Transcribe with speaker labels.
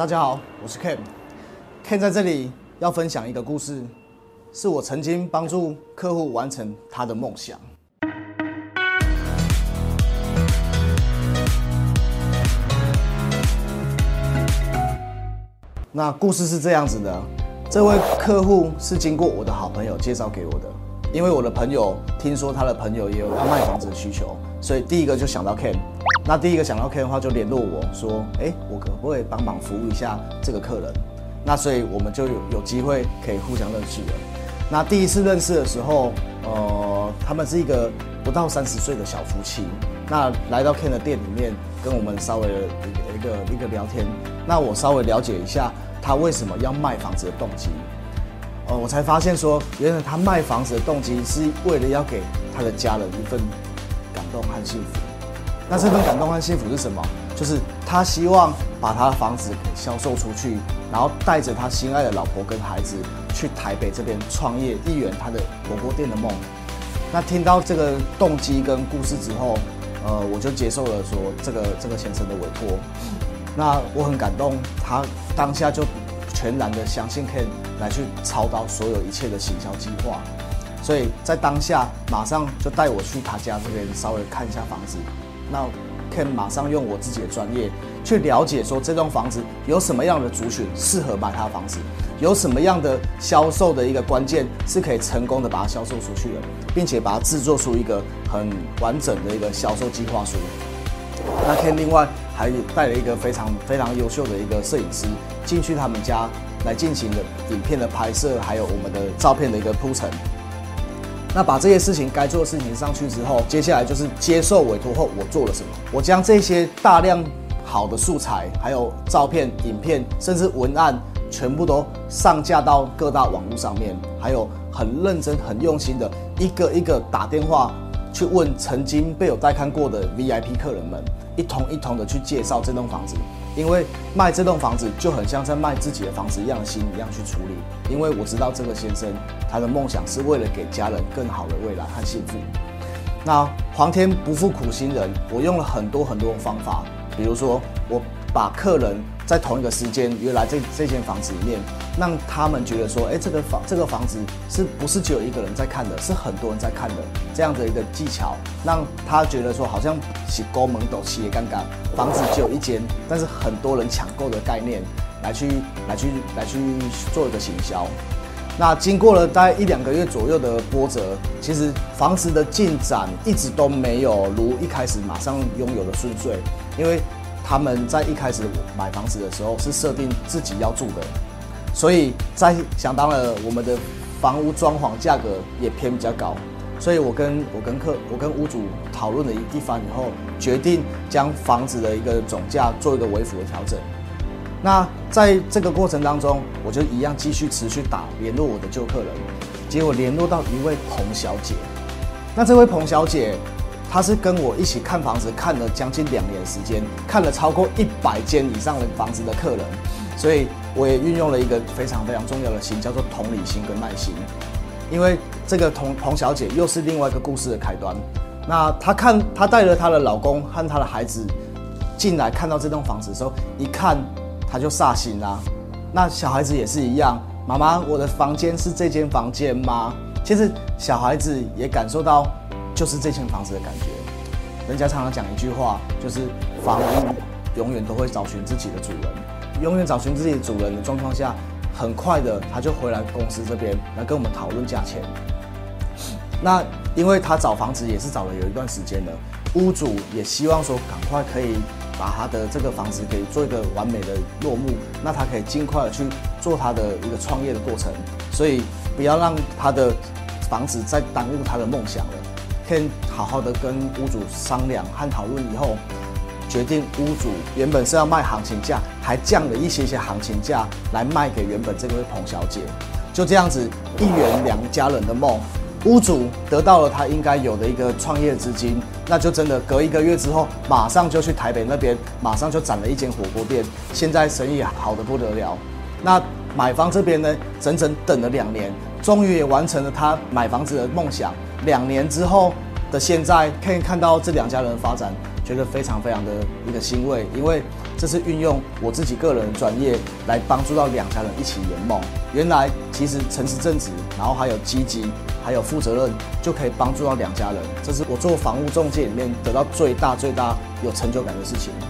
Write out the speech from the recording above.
Speaker 1: 大家好，我是 Ken。Ken 在这里要分享一个故事，是我曾经帮助客户完成他的梦想。那故事是这样子的，这位客户是经过我的好朋友介绍给我的，因为我的朋友听说他的朋友也有要卖房子的需求，所以第一个就想到 Ken。那第一个想到 Ken 的话，就联络我说，哎，我可不可以帮忙服务一下这个客人？那所以我们就有有机会可以互相认识了。那第一次认识的时候，呃，他们是一个不到三十岁的小夫妻。那来到 Ken 的店里面，跟我们稍微一个一个一个聊天。那我稍微了解一下他为什么要卖房子的动机。呃，我才发现说，原来他卖房子的动机是为了要给他的家人一份感动和幸福。那这份感动和幸福是什么？就是他希望把他的房子给销售出去，然后带着他心爱的老婆跟孩子去台北这边创业，一圆他的火锅店的梦。那听到这个动机跟故事之后，呃，我就接受了说这个这个先生的委托。那我很感动，他当下就全然的相信 Ken 来去操刀所有一切的行销计划，所以在当下马上就带我去他家这边稍微看一下房子。那 Ken 马上用我自己的专业去了解，说这栋房子有什么样的族群适合买他的房子，有什么样的销售的一个关键是可以成功的把它销售出去的，并且把它制作出一个很完整的一个销售计划书。那天另外还带了一个非常非常优秀的一个摄影师进去他们家来进行的影片的拍摄，还有我们的照片的一个铺陈。那把这些事情该做的事情上去之后，接下来就是接受委托后我做了什么？我将这些大量好的素材，还有照片、影片，甚至文案，全部都上架到各大网络上面，还有很认真、很用心的一个一个打电话去问曾经被我带看过的 VIP 客人们，一通一通的去介绍这栋房子。因为卖这栋房子就很像在卖自己的房子一样心一样去处理，因为我知道这个先生他的梦想是为了给家人更好的未来和幸福。那皇天不负苦心人，我用了很多很多方法，比如说我把客人。在同一个时间约来这这间房子里面，让他们觉得说，哎，这个房这个房子是不是只有一个人在看的，是很多人在看的这样的一个技巧，让他觉得说，好像是高门斗企业刚刚房子只有一间，但是很多人抢购的概念来去来去来去做一个行销。那经过了大概一两个月左右的波折，其实房子的进展一直都没有如一开始马上拥有的顺遂，因为。他们在一开始买房子的时候是设定自己要住的，所以在想当然我们的房屋装潢价格也偏比较高，所以我跟我跟客我跟屋主讨论了一一番以后，决定将房子的一个总价做一个微幅的调整。那在这个过程当中，我就一样继续持续打联络我的旧客人，结果联络到一位彭小姐。那这位彭小姐。他是跟我一起看房子，看了将近两年时间，看了超过一百间以上的房子的客人，所以我也运用了一个非常非常重要的心，叫做同理心跟耐心。因为这个童童小姐又是另外一个故事的开端。那她看她带着她的老公和她的孩子进来，看到这栋房子的时候，一看她就煞心啦。那小孩子也是一样，妈妈，我的房间是这间房间吗？其实小孩子也感受到。就是这间房子的感觉，人家常常讲一句话，就是房屋永远都会找寻自己的主人，永远找寻自己的主人的状况下，很快的他就回来公司这边来跟我们讨论价钱。那因为他找房子也是找了有一段时间了，屋主也希望说赶快可以把他的这个房子给做一个完美的落幕，那他可以尽快的去做他的一个创业的过程，所以不要让他的房子再耽误他的梦想了。先好好的跟屋主商量和讨论以后，决定屋主原本是要卖行情价，还降了一些些行情价来卖给原本这位彭小姐。就这样子，一圆两家人的梦，屋主得到了他应该有的一个创业资金，那就真的隔一个月之后，马上就去台北那边，马上就攒了一间火锅店，现在生意好的不得了。那买房这边呢，整整等了两年，终于也完成了他买房子的梦想。两年之后的现在，可以看到这两家人的发展，觉得非常非常的一个欣慰，因为这是运用我自己个人的专业来帮助到两家人一起圆梦。原来其实诚实正直，然后还有积极，还有负责任，就可以帮助到两家人。这是我做房屋中介里面得到最大最大有成就感的事情。